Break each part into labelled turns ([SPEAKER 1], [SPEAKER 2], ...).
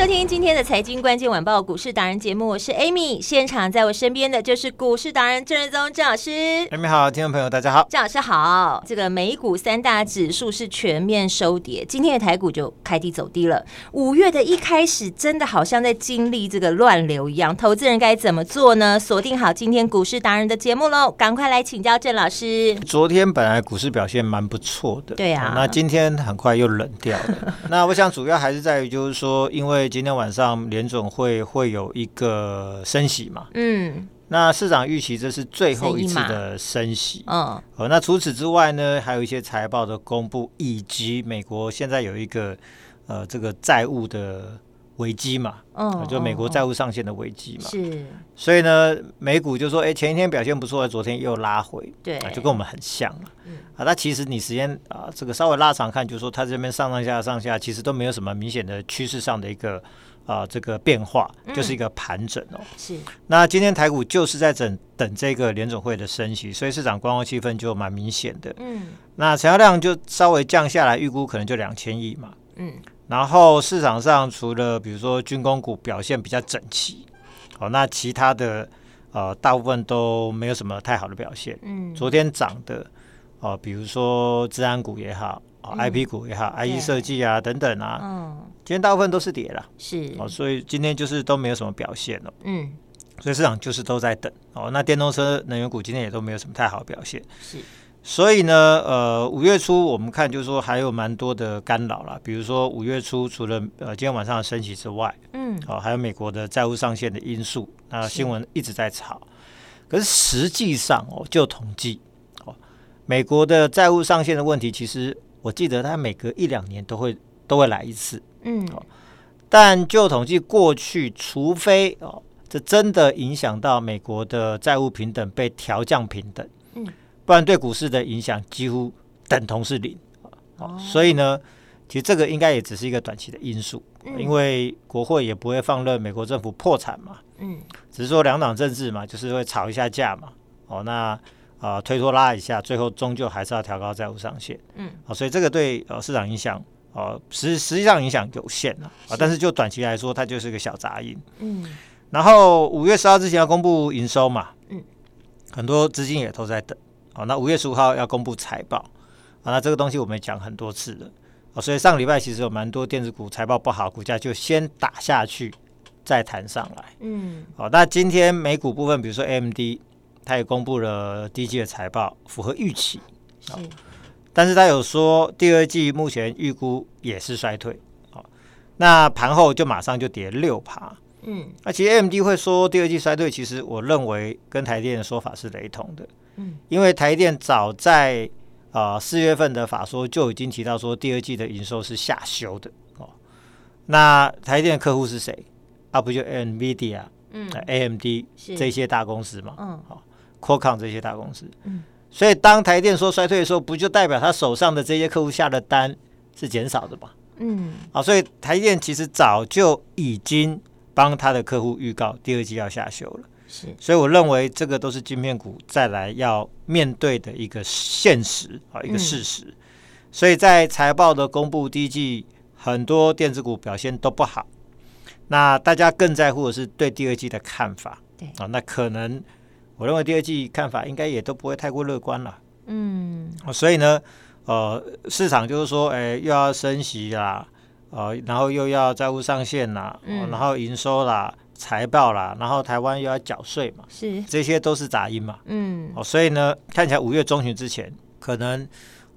[SPEAKER 1] 收听今天的财经关键晚报股市达人节目，我是 Amy，现场在我身边的就是股市达人郑瑞宗郑老师。
[SPEAKER 2] Amy 好，听众朋友大家好，
[SPEAKER 1] 郑老师好。这个美股三大指数是全面收跌，今天的台股就开低走低了。五月的一开始，真的好像在经历这个乱流一样，投资人该怎么做呢？锁定好今天股市达人的节目喽，赶快来请教郑老师。
[SPEAKER 2] 昨天本来股市表现蛮不错的，
[SPEAKER 1] 对啊，
[SPEAKER 2] 那今天很快又冷掉了。那我想主要还是在于，就是说，因为今天晚上联准会会有一个升息嘛，嗯，那市场预期这是最后一次的升息，嗯，哦，那除此之外呢，还有一些财报的公布，以及美国现在有一个呃这个债务的危机嘛，嗯，就美国债务上限的危机嘛，是，所以呢，美股就说，哎，前一天表现不错，昨天又拉回，对，就跟我们很像了，嗯，啊，那其实你时间啊这个稍微拉长看，就是说它这边上上下上下，其实都没有什么明显的趋势上的一个。啊，这个变化就是一个盘整哦。是。那今天台股就是在等等这个联总会的升息，所以市场观望气氛就蛮明显的。嗯。那成交量就稍微降下来，预估可能就两千亿嘛。嗯。然后市场上除了比如说军工股表现比较整齐，哦，那其他的呃大部分都没有什么太好的表现。嗯。昨天涨的哦，比如说治安股也好。哦，I P 股也好，I E 设计啊等等啊，嗯，今天大部分都是跌了，是哦，所以今天就是都没有什么表现了，嗯，所以市场就是都在等哦。那电动车、能源股今天也都没有什么太好表现，是，所以呢，呃，五月初我们看就是说还有蛮多的干扰啦，比如说五月初除了呃今天晚上的升息之外，嗯，哦，还有美国的债务上限的因素，那新闻一直在炒，可是实际上哦，就统计哦，美国的债务上限的问题其实。我记得它每隔一两年都会都会来一次，嗯，但就统计过去，除非哦，这真的影响到美国的债务平等被调降平等，嗯，不然对股市的影响几乎等同是零，哦，所以呢，其实这个应该也只是一个短期的因素，因为国会也不会放任美国政府破产嘛，嗯，只是说两党政治嘛，就是会吵一下架嘛，哦，那。啊、呃，推拖拉一下，最后终究还是要调高债务上限。嗯，啊、呃，所以这个对呃市场影响，哦，实实际上影响有限啊、啊，但是就短期来说，它就是个小杂音。嗯，然后五月十号之前要公布营收嘛，嗯，很多资金也都在等。好、呃，那五月十五号要公布财报，啊、呃，那这个东西我们也讲很多次了。啊、呃，所以上个礼拜其实有蛮多电子股财报不好，股价就先打下去，再弹上来。嗯，好、呃，那今天美股部分，比如说 AMD。它也公布了第一季的财报，符合预期。是，但是他有说第二季目前预估也是衰退。好，那盘后就马上就跌六趴。嗯，那其实 AMD 会说第二季衰退，其实我认为跟台电的说法是雷同的。嗯，因为台电早在啊四月份的法说就已经提到说第二季的营收是下修的。哦，那台电的客户是谁？啊，不就 NVIDIA？嗯，AMD 这些大公司嘛。嗯，好。Qualcomm 这些大公司，嗯，所以当台电说衰退的时候，不就代表他手上的这些客户下的单是减少的嘛？嗯，啊，所以台电其实早就已经帮他的客户预告第二季要下修了，是，所以我认为这个都是晶片股再来要面对的一个现实啊，一个事实。嗯，所以在财报的公布第一季，很多电子股表现都不好，那大家更在乎的是对第二季的看法，对啊，那可能。我认为第二季看法应该也都不会太过乐观了。嗯，所以呢，呃，市场就是说，哎，又要升息啦，呃，然后又要债务上限啦，嗯，然后营收啦、财报啦，然后台湾又要缴税嘛，是，这些都是杂音嘛。嗯，哦，所以呢，看起来五月中旬之前，可能，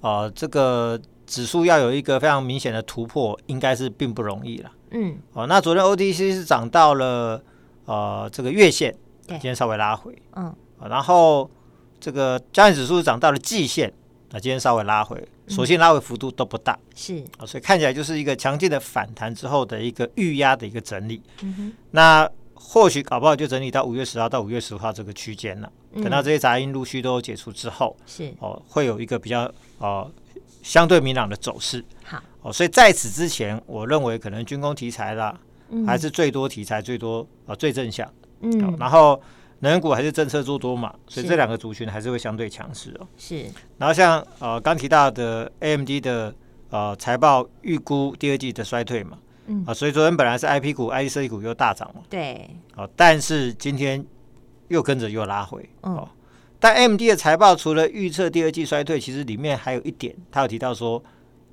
[SPEAKER 2] 呃，这个指数要有一个非常明显的突破，应该是并不容易了。嗯，哦，那昨天 O D C 是涨到了。呃这个月线，今天稍微拉回，嗯，然后这个加权指数涨到了季线，那今天稍微拉回，所幸拉回幅度都不大，是。啊，所以看起来就是一个强劲的反弹之后的一个预压的一个整理，嗯，那或许搞不好就整理到五月十号到五月十五号这个区间了，等到这些杂音陆续都解除之后，是哦，会有一个比较哦。相对明朗的走势，好。哦，所以在此之前，我认为可能军工题材啦，嗯、还是最多题材最多啊、呃，最正向，嗯，然后能源股还是政策做多嘛，所以这两个族群还是会相对强势哦。是，然后像呃刚提到的 AMD 的呃财报预估第二季的衰退嘛，嗯。啊、呃，所以昨天本来是 IP 股、IC 设计股又大涨嘛，对，哦、呃，但是今天又跟着又拉回，哦。嗯但 AMD 的财报除了预测第二季衰退，其实里面还有一点，他有提到说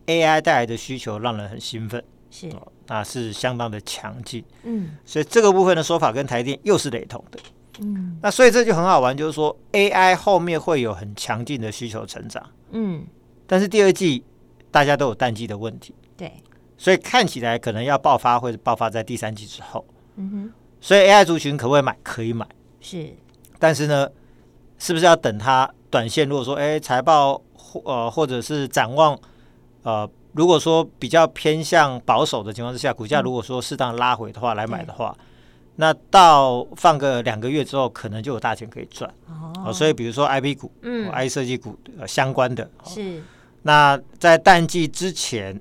[SPEAKER 2] AI 带来的需求让人很兴奋，是、哦，那是相当的强劲，嗯，所以这个部分的说法跟台电又是雷同的，嗯，那所以这就很好玩，就是说 AI 后面会有很强劲的需求成长，嗯，但是第二季大家都有淡季的问题，对，所以看起来可能要爆发或者爆发在第三季之后，嗯哼，所以 AI 族群可不可以买？可以买，是，但是呢？是不是要等它短线？如果说哎，财报或呃，或者是展望，呃，如果说比较偏向保守的情况之下，股价如果说适当拉回的话，来买的话，那到放个两个月之后，可能就有大钱可以赚哦。所以比如说 IP 股，嗯，IC 设计股相关的，是。那在淡季之前。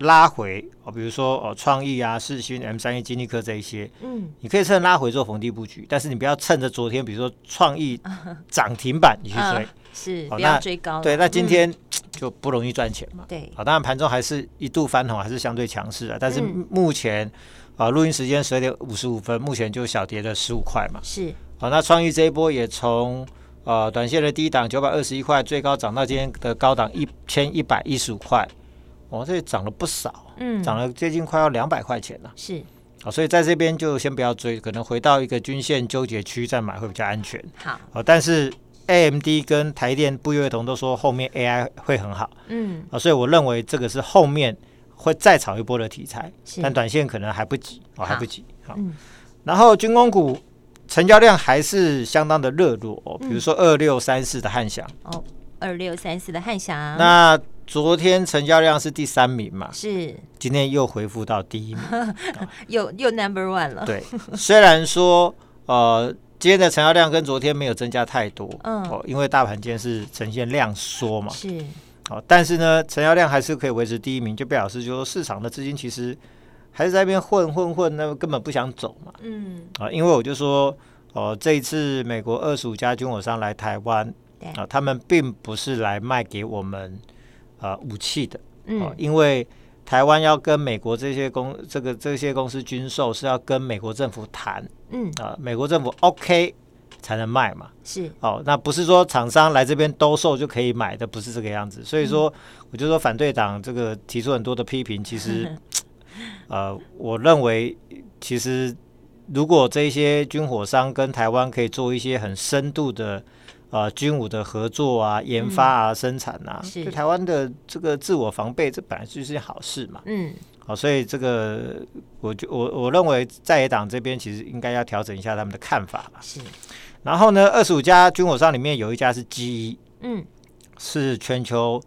[SPEAKER 2] 拉回哦，比如说哦，创意啊、世勋、M 三一、金立科这一些，嗯，你可以趁拉回做逢低布局，但是你不要趁着昨天，比如说创意涨停板你去追，啊、是不要追高。对，那今天、嗯、就不容易赚钱嘛。对，好，当然盘中还是一度翻红，还是相对强势啊。但是目前、嗯、啊，录音时间十二点五十五分，目前就小跌了十五块嘛。是，好，那创意这一波也从呃短线的低档九百二十一块，最高涨到今天的高档一千一百一十五块。哦，这里涨了不少，嗯，涨了接近快要两百块钱了，是，好，所以在这边就先不要追，可能回到一个均线纠结区再买会比较安全。好，好，但是 AMD 跟台电不约而同都说后面 AI 会很好，嗯，啊，所以我认为这个是后面会再炒一波的题材，但短线可能还不急，哦，还不急，好，嗯，然后军工股成交量还是相当的热络，哦，比如说二六三四的汉翔，哦，二六三四的汉翔，那。昨天成交量是第三名嘛？是，今天又回复到第一名，
[SPEAKER 1] 又又 number one 了。
[SPEAKER 2] 对，虽然说呃，今天的成交量跟昨天没有增加太多，嗯，哦，因为大盘今天是呈现量缩嘛，是，哦，但是呢，成交量还是可以维持第一名，就表示就是说市场的资金其实还是在那边混混混，那根本不想走嘛，嗯，啊，因为我就说，哦、呃，这一次美国二十五家军火商来台湾，啊、呃，他们并不是来卖给我们。呃，武器的，嗯、呃，因为台湾要跟美国这些公这个这些公司军售是要跟美国政府谈，嗯，啊、呃，美国政府 OK 才能卖嘛，是，哦、呃，那不是说厂商来这边兜售就可以买的，不是这个样子，所以说，嗯、我就说反对党这个提出很多的批评，其实，呃，我认为其实如果这些军火商跟台湾可以做一些很深度的。啊、呃，军武的合作啊，研发啊，嗯、生产啊，对台湾的这个自我防备，这本来就是件好事嘛。嗯，好，所以这个我就我我认为在野党这边其实应该要调整一下他们的看法吧。是，然后呢，二十五家军火商里面有一家是 GE，嗯，是全球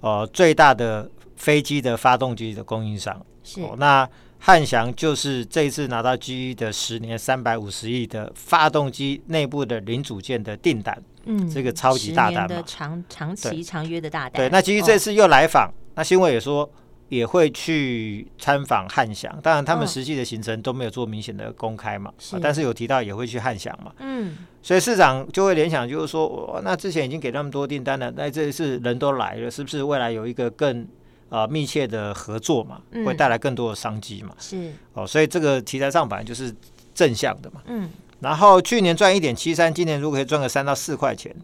[SPEAKER 2] 呃最大的飞机的发动机的供应商。是，哦、那汉翔就是这一次拿到 GE 的十年三百五十亿的发动机内部的零组件的订单。嗯，这个超级大单嘛，
[SPEAKER 1] 长长期长约的大单。
[SPEAKER 2] 对，那其实这次又来访，哦、那新闻也说也会去参访汉翔，当然他们实际的行程都没有做明显的公开嘛，但是有提到也会去汉翔嘛。嗯，所以市长就会联想，就是说，那之前已经给那么多订单了，那这一次人都来了，是不是未来有一个更啊、呃、密切的合作嘛，会带来更多的商机嘛？是哦，所以这个题材上本来就是正向的嘛。嗯。然后去年赚一点七三，今年如果可以赚个三到四块钱，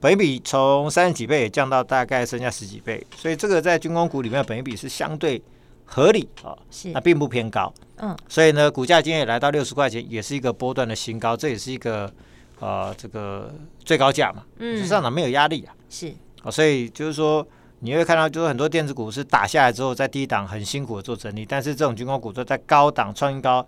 [SPEAKER 2] 本益比从三十几倍也降到大概剩下十几倍，所以这个在军工股里面的本益比是相对合理啊，是。那并不偏高，嗯，所以呢，股价今天也来到六十块钱，也是一个波段的新高，这也是一个呃这个最高价嘛，嗯，上涨没有压力啊，是，哦，所以就是说你会看到，就是很多电子股是打下来之后在低档很辛苦的做整理，但是这种军工股都在高档创新高。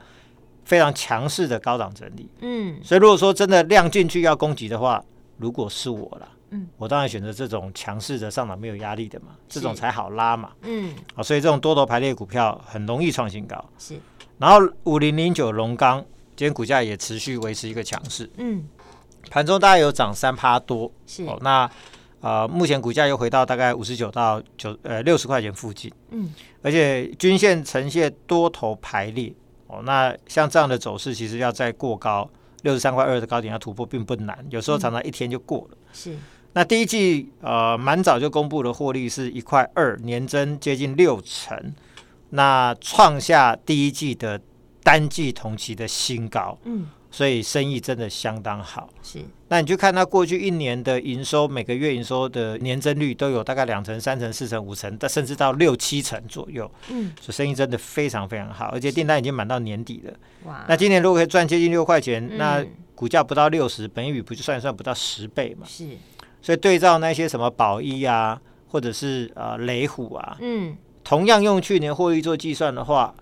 [SPEAKER 2] 非常强势的高档整理。嗯，所以如果说真的量进去要攻击的话，如果是我了，嗯，我当然选择这种强势的上涨没有压力的嘛，这种才好拉嘛。嗯，啊，所以这种多头排列股票很容易创新高。是，然后五零零九龙钢今天股价也持续维持一个强势。嗯，盘中大概有涨三趴多。是，哦，那。啊、呃，目前股价又回到大概五十九到九呃六十块钱附近，嗯，而且均线呈现多头排列哦，那像这样的走势，其实要再过高六十三块二的高点要突破并不难，有时候常常一天就过了。嗯、是，那第一季呃蛮早就公布的获利是一块二，年增接近六成，那创下第一季的单季同期的新高，嗯。所以生意真的相当好，是。那你就看它过去一年的营收，每个月营收的年增率都有大概两成、三成、四成、五成，甚至到六七成左右。嗯，所以生意真的非常非常好，而且订单已经满到年底了。哇！那今年如果可以赚接近六块钱，嗯、那股价不到六十，本益比不就算一算不到十倍嘛？是。所以对照那些什么宝一啊，或者是呃雷虎啊，嗯，同样用去年获利做计算的话，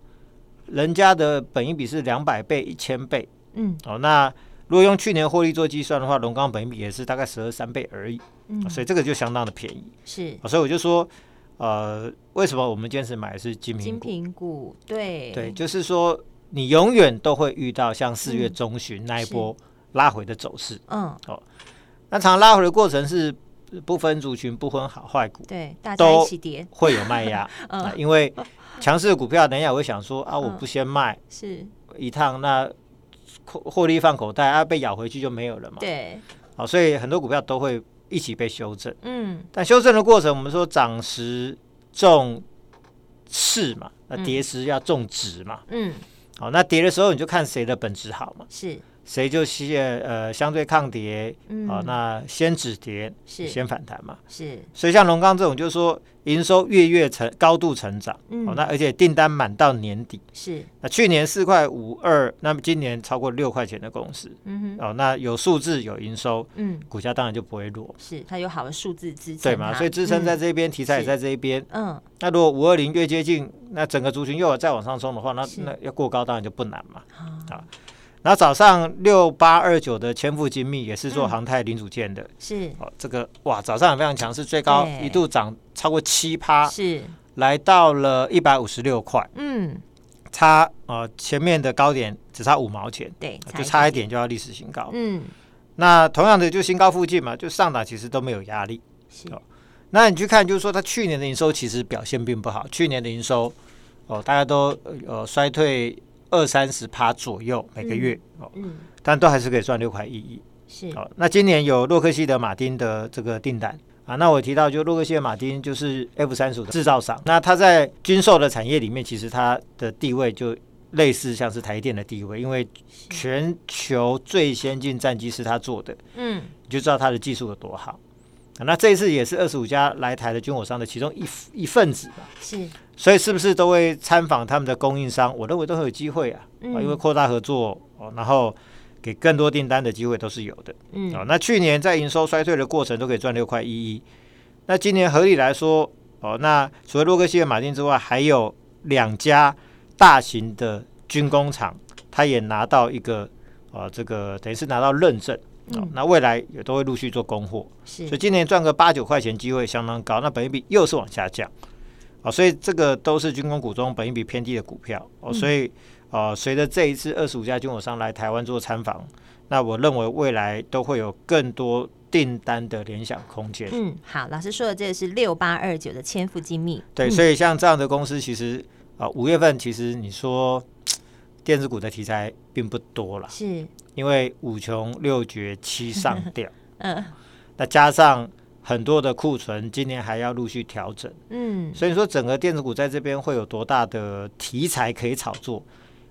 [SPEAKER 2] 人家的本益比是两百倍、一千倍。嗯，哦，那如果用去年获利做计算的话，龙钢本益比也是大概十二三倍而已，嗯，所以这个就相当的便宜，是，所以我就说，呃，为什么我们坚持买的是精品股？
[SPEAKER 3] 精品股，对，
[SPEAKER 2] 对，就是说你永远都会遇到像四月中旬那一波拉回的走势，嗯，哦，那常拉回的过程是不分族群、不分好坏股，
[SPEAKER 3] 对，大家一起跌，
[SPEAKER 2] 会有卖压，嗯，因为强势的股票，等一下我会想说啊，我不先卖，是。一趟那。获利放口袋啊，被咬回去就没有了嘛。对，好，所以很多股票都会一起被修正。嗯，但修正的过程，我们说涨时重势嘛，那跌时要重值嘛。嗯，好，那跌的时候你就看谁的本质好嘛。是。谁就先呃相对抗跌，嗯、哦，那先止跌，是。先反弹嘛，是。所以像龙钢这种，就是说营收月月成高度成长，嗯，哦，那而且订单满到年底，是。那去年四块五二，那么今年超过六块钱的公司，嗯哼，哦，那有数字有营收，嗯，股价当然就不会弱，
[SPEAKER 3] 是它有好的数字支撑，
[SPEAKER 2] 对嘛？所以支撑在这边，嗯、题材也在这一边，嗯。那如果五二零越接近，那整个族群又要再往上冲的话，那那要过高当然就不难嘛，啊。然后早上六八二九的千富精密也是做航太零组件的，嗯、是。哦，这个哇，早上也非常强势，最高一度涨超过七趴，是。来到了一百五十六块，嗯，差呃前面的高点只差五毛钱，对，就差一点就要历史新高，嗯，那同样的就新高附近嘛，就上档其实都没有压力，是。哦，那你去看就是说它去年的营收其实表现并不好，去年的营收哦大家都呃衰退。二三十趴左右每个月，嗯、哦，嗯、但都还是可以赚六块一亿。是，好、哦，那今年有洛克希德马丁的这个订单。啊，那我提到就洛克希德马丁就是 F 三十五的制造商，那它在军售的产业里面，其实它的地位就类似像是台电的地位，因为全球最先进战机是他做的，嗯，你就知道它的技术有多好。那这一次也是二十五家来台的军火商的其中一一份子吧？是，所以是不是都会参访他们的供应商？我认为都很有机会啊，嗯、因为扩大合作哦，然后给更多订单的机会都是有的。嗯，哦，那去年在营收衰退的过程都可以赚六块一一，那今年合理来说，哦，那除了洛克希德马丁之外，还有两家大型的军工厂，他也拿到一个，哦，这个等于是拿到认证。哦，那未来也都会陆续做供货，是，所以今年赚个八九块钱机会相当高。那本益比又是往下降，哦，所以这个都是军工股中本益比偏低的股票，哦，所以呃，随着这一次二十五家军火商来台湾做参访，那我认为未来都会有更多订单的联想空间。
[SPEAKER 3] 嗯，好，老师说的这个是六八二九的千富精密，
[SPEAKER 2] 对，所以像这样的公司，其实啊，呃，五月份其实你说电子股的题材并不多了，是。因为五穷六绝七上吊，嗯，那加上很多的库存，今年还要陆续调整，嗯，所以说整个电子股在这边会有多大的题材可以炒作？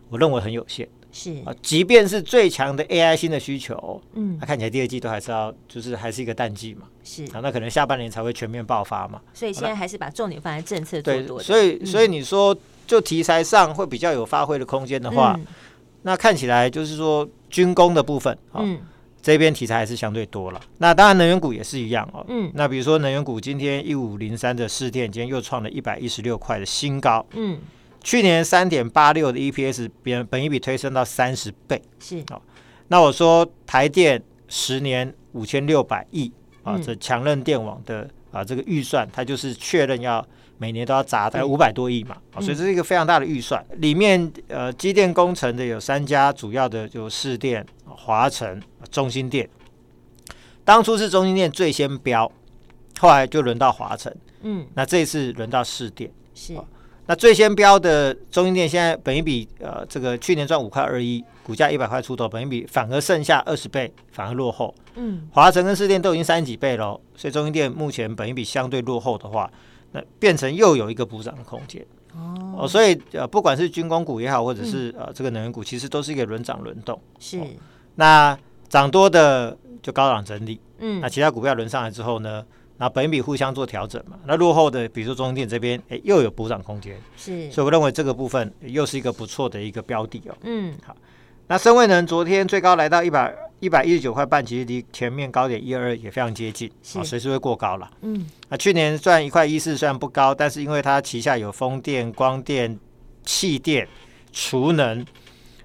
[SPEAKER 2] 我认为很有限，是。啊，即便是最强的 AI 新的需求，嗯，那看起来第二季都还是要，就是还是一个淡季嘛，是。啊，那可能下半年才会全面爆发嘛，
[SPEAKER 3] 所以现在还是把重点放在政策做多，
[SPEAKER 2] 对，所以所以你说就题材上会比较有发挥的空间的话，那看起来就是说。军工的部分，啊、嗯，这边题材还是相对多了。那当然，能源股也是一样哦。嗯，那比如说能源股，今天一五零三的士电，今天又创了一百一十六块的新高。嗯，去年三点八六的 EPS，本本一比推升到三十倍，
[SPEAKER 3] 是
[SPEAKER 2] 哦。那我说台电十年五千六百亿啊，这强韧电网的啊这个预算，它就是确认要每年都要砸在五百多亿嘛，啊，所以这是一个非常大的预算。里面呃，机电工程的有三家主要的，就市电、华城、中心电。当初是中心电最先标，后来就轮到华城，嗯，那这一次轮到市电，
[SPEAKER 3] 是。
[SPEAKER 2] 那最先标的中心电现在本一比呃，这个去年赚五块二一，股价一百块出头，本一比反而剩下二十倍，反而落后。嗯，华城跟市电都已经三十几倍了，所以中心电目前本一比相对落后的话，那变成又有一个补涨的空间。哦，所以呃，不管是军工股也好，或者是呃这个能源股，其实都是一个轮涨轮动。
[SPEAKER 3] 是，
[SPEAKER 2] 那涨多的就高档整理。嗯，那其他股票轮上来之后呢？那本益比互相做调整嘛，那落后的，比如说中兴电这边，哎，又有补涨空间，
[SPEAKER 3] 是，
[SPEAKER 2] 所以我认为这个部分又是一个不错的一个标的哦。嗯，好，那深卫能昨天最高来到一百一百一十九块半，其实离前面高点一二二也非常接近，啊，随时会过高了。嗯，啊去年赚一块一四虽然不高，但是因为它旗下有风电、光电、气电、储能，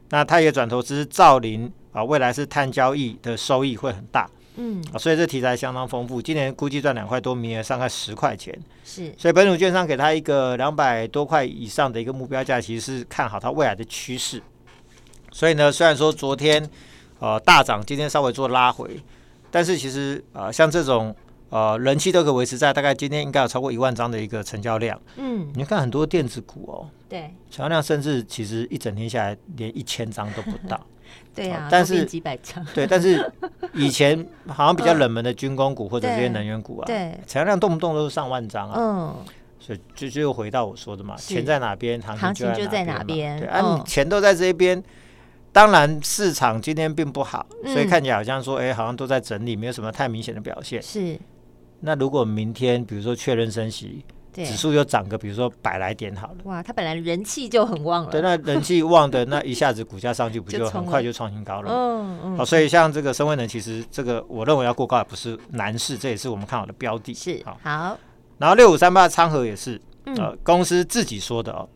[SPEAKER 2] 那它也转投资造林啊，未来是碳交易的收益会很大。嗯，所以这题材相当丰富，今年估计赚两块多，明年上看十块钱，
[SPEAKER 3] 是，
[SPEAKER 2] 所以本土券商给他一个两百多块以上的一个目标价，其实是看好它未来的趋势。所以呢，虽然说昨天呃大涨，今天稍微做拉回，但是其实呃像这种呃人气都可以维持在大概今天应该有超过一万张的一个成交量。嗯，你看很多电子股哦，
[SPEAKER 3] 对，
[SPEAKER 2] 成交量甚至其实一整天下来连一千张都不到。
[SPEAKER 3] 对呀、啊，
[SPEAKER 2] 但是
[SPEAKER 3] 几百张，
[SPEAKER 2] 对，但是 以前好像比较冷门的军工股或者这些能源股啊，
[SPEAKER 3] 对，
[SPEAKER 2] 成交量动不动都是上万张啊，
[SPEAKER 3] 嗯，
[SPEAKER 2] 所以就就又回到我说的嘛，钱在哪边，
[SPEAKER 3] 行情就在哪边，
[SPEAKER 2] 对啊，你钱都在这边，当然市场今天并不好，所以看起来好像说，哎，好像都在整理，没有什么太明显的表现，
[SPEAKER 3] 是。
[SPEAKER 2] 那如果明天比如说确认升息。指数又涨个，比如说百来点好了。
[SPEAKER 3] 哇，它本来人气就很旺了。
[SPEAKER 2] 对，那人气旺的那一下子股价上去，不就 很快就创新高了？嗯嗯。好，所以像这个深威能，其实这个我认为要过高也不是难事，这也是我们看好的标的。
[SPEAKER 3] 是好。好。
[SPEAKER 2] 然后六五三八的昌河也是，呃，公司自己说的哦。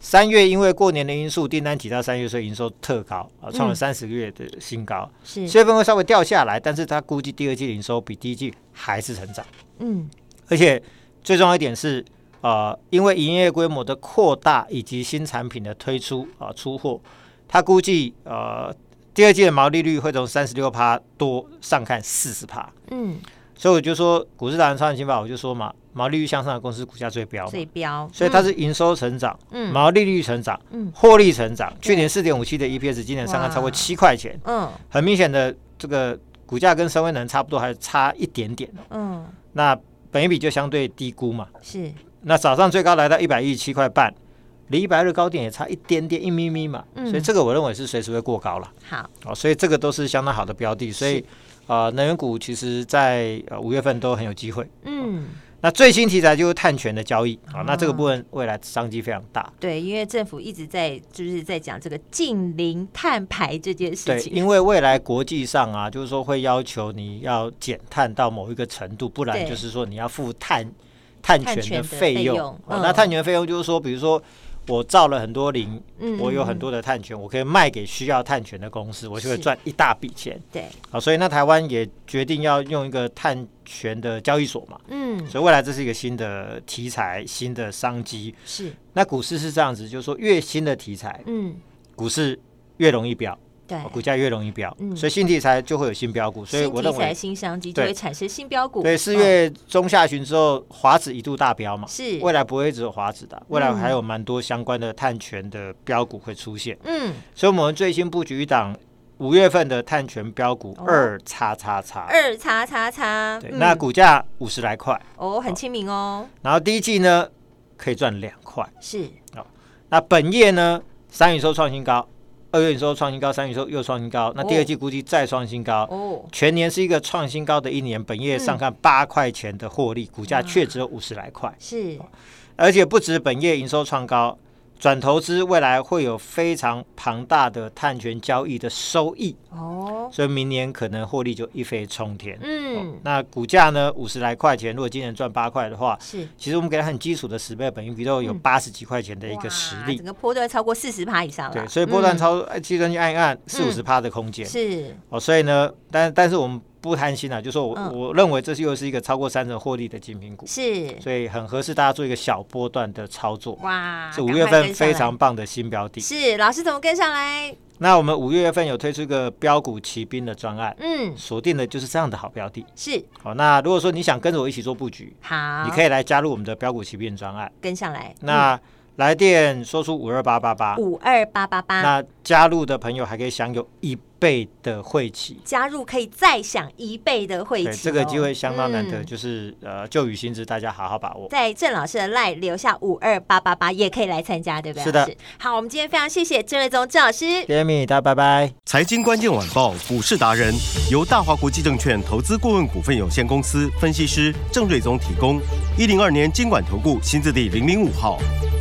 [SPEAKER 2] 好，三月因为过年的因素，订单提到三月，所以营收特高啊，创了三十个月的新高。是。四月份会稍微掉下来，但是他估计第二季营收比第一季还是成长。嗯。而且。最重要一点是，呃，因为营业规模的扩大以及新产品的推出啊、呃、出货，他估计呃第二季的毛利率会从三十六趴多上看四十趴。嗯，所以我就说股市达人超级新法，我就说嘛，毛利率向上的公司股价最标，
[SPEAKER 3] 最标。
[SPEAKER 2] 所以它是营收成长，嗯，毛利率成长，嗯，获利成长。去年四点五七的 EPS，今年上看超过七块钱，嗯，很明显的这个股价跟深威能差不多，还差一点点。嗯，那。本一比就相对低估嘛，
[SPEAKER 3] 是。
[SPEAKER 2] 那早上最高来到一百一十七块半，离一百二的高点也差一点点一咪咪嘛，嗯、所以这个我认为是随时会过高了。
[SPEAKER 3] 好，
[SPEAKER 2] 哦，所以这个都是相当好的标的，所以啊、呃，能源股其实在呃五月份都很有机会。嗯。那最新题材就是碳权的交易啊，那这个部分未来商机非常大。
[SPEAKER 3] 对，因为政府一直在就是在讲这个近零碳排这件事情。
[SPEAKER 2] 对，因为未来国际上啊，就是说会要求你要减碳到某一个程度，不然就是说你要付碳碳权的费用。那碳权费用就是说，比如说。我造了很多林，我有很多的碳权，我可以卖给需要碳权的公司，我就会赚一大笔钱。
[SPEAKER 3] 对，
[SPEAKER 2] 好，所以那台湾也决定要用一个碳权的交易所嘛。嗯，所以未来这是一个新的题材，新的商机。
[SPEAKER 3] 是，
[SPEAKER 2] 那股市是这样子，就是说越新的题材，嗯，股市越容易飙。对，股价越容易飙，所以新题材就会有新标股，所以我认为
[SPEAKER 3] 新商机就会产生新标股。
[SPEAKER 2] 对，四月中下旬之后，华指一度大飙嘛，是未来不会只有华指的，未来还有蛮多相关的碳权的标股会出现。嗯，所以我们最新布局一档五月份的碳权标股二叉叉叉
[SPEAKER 3] 二叉叉叉，
[SPEAKER 2] 对，那股价五十来块
[SPEAKER 3] 哦，很亲民哦。
[SPEAKER 2] 然后第一季呢可以赚两块，
[SPEAKER 3] 是
[SPEAKER 2] 哦。那本业呢，三营收创新高。二月营收创新高，三月营收又创新高，那第二季估计再创新高，哦，全年是一个创新高的一年。本业上看八块钱的获利，股价却只有五十来块，
[SPEAKER 3] 是，
[SPEAKER 2] 而且不止本业营收创高，转投资未来会有非常庞大的碳权交易的收益，哦，所以明年可能获利就一飞冲天。嗯、哦，那股价呢五十来块钱，如果今年赚八块的话，是。其实我们给它很基础的十倍的本益比都有八十几块钱的一个实力，
[SPEAKER 3] 整个波段超过四十趴以上了。
[SPEAKER 2] 对，所以波段超计算机按一按四五十趴的空间、嗯、是。哦，所以呢，但但是我们。不贪心啊，就说我、嗯、我认为这是又是一个超过三成获利的精品股，是，所以很合适大家做一个小波段的操作。哇，是五月份非常棒的新标的。
[SPEAKER 3] 是，老师怎么跟上来？
[SPEAKER 2] 那我们五月份有推出一个标股骑兵的专案，嗯，锁定的就是这样的好标的。是，好，那如果说你想跟着我一起做布局，好，你可以来加入我们的标股骑兵专案，
[SPEAKER 3] 跟上来。
[SPEAKER 2] 那。嗯来电说出五二八八八，
[SPEAKER 3] 五二八八八。
[SPEAKER 2] 那加入的朋友还可以享有一倍的会期，
[SPEAKER 3] 加入可以再享一倍的会期，
[SPEAKER 2] 这个机会相当难得，嗯、就是呃旧雨新知，大家好好把握。
[SPEAKER 3] 在郑老师的 LINE 留下五二八八八，也可以来参加，对不对？
[SPEAKER 2] 是的。
[SPEAKER 3] 好，我们今天非常谢谢郑瑞宗郑老师，
[SPEAKER 2] 谢谢米，大家拜拜。
[SPEAKER 4] 财经关键晚报股市达人由大华国际证券投资顾问股份有限公司分析师郑瑞宗提供，一零二年经管投顾新字第零零五号。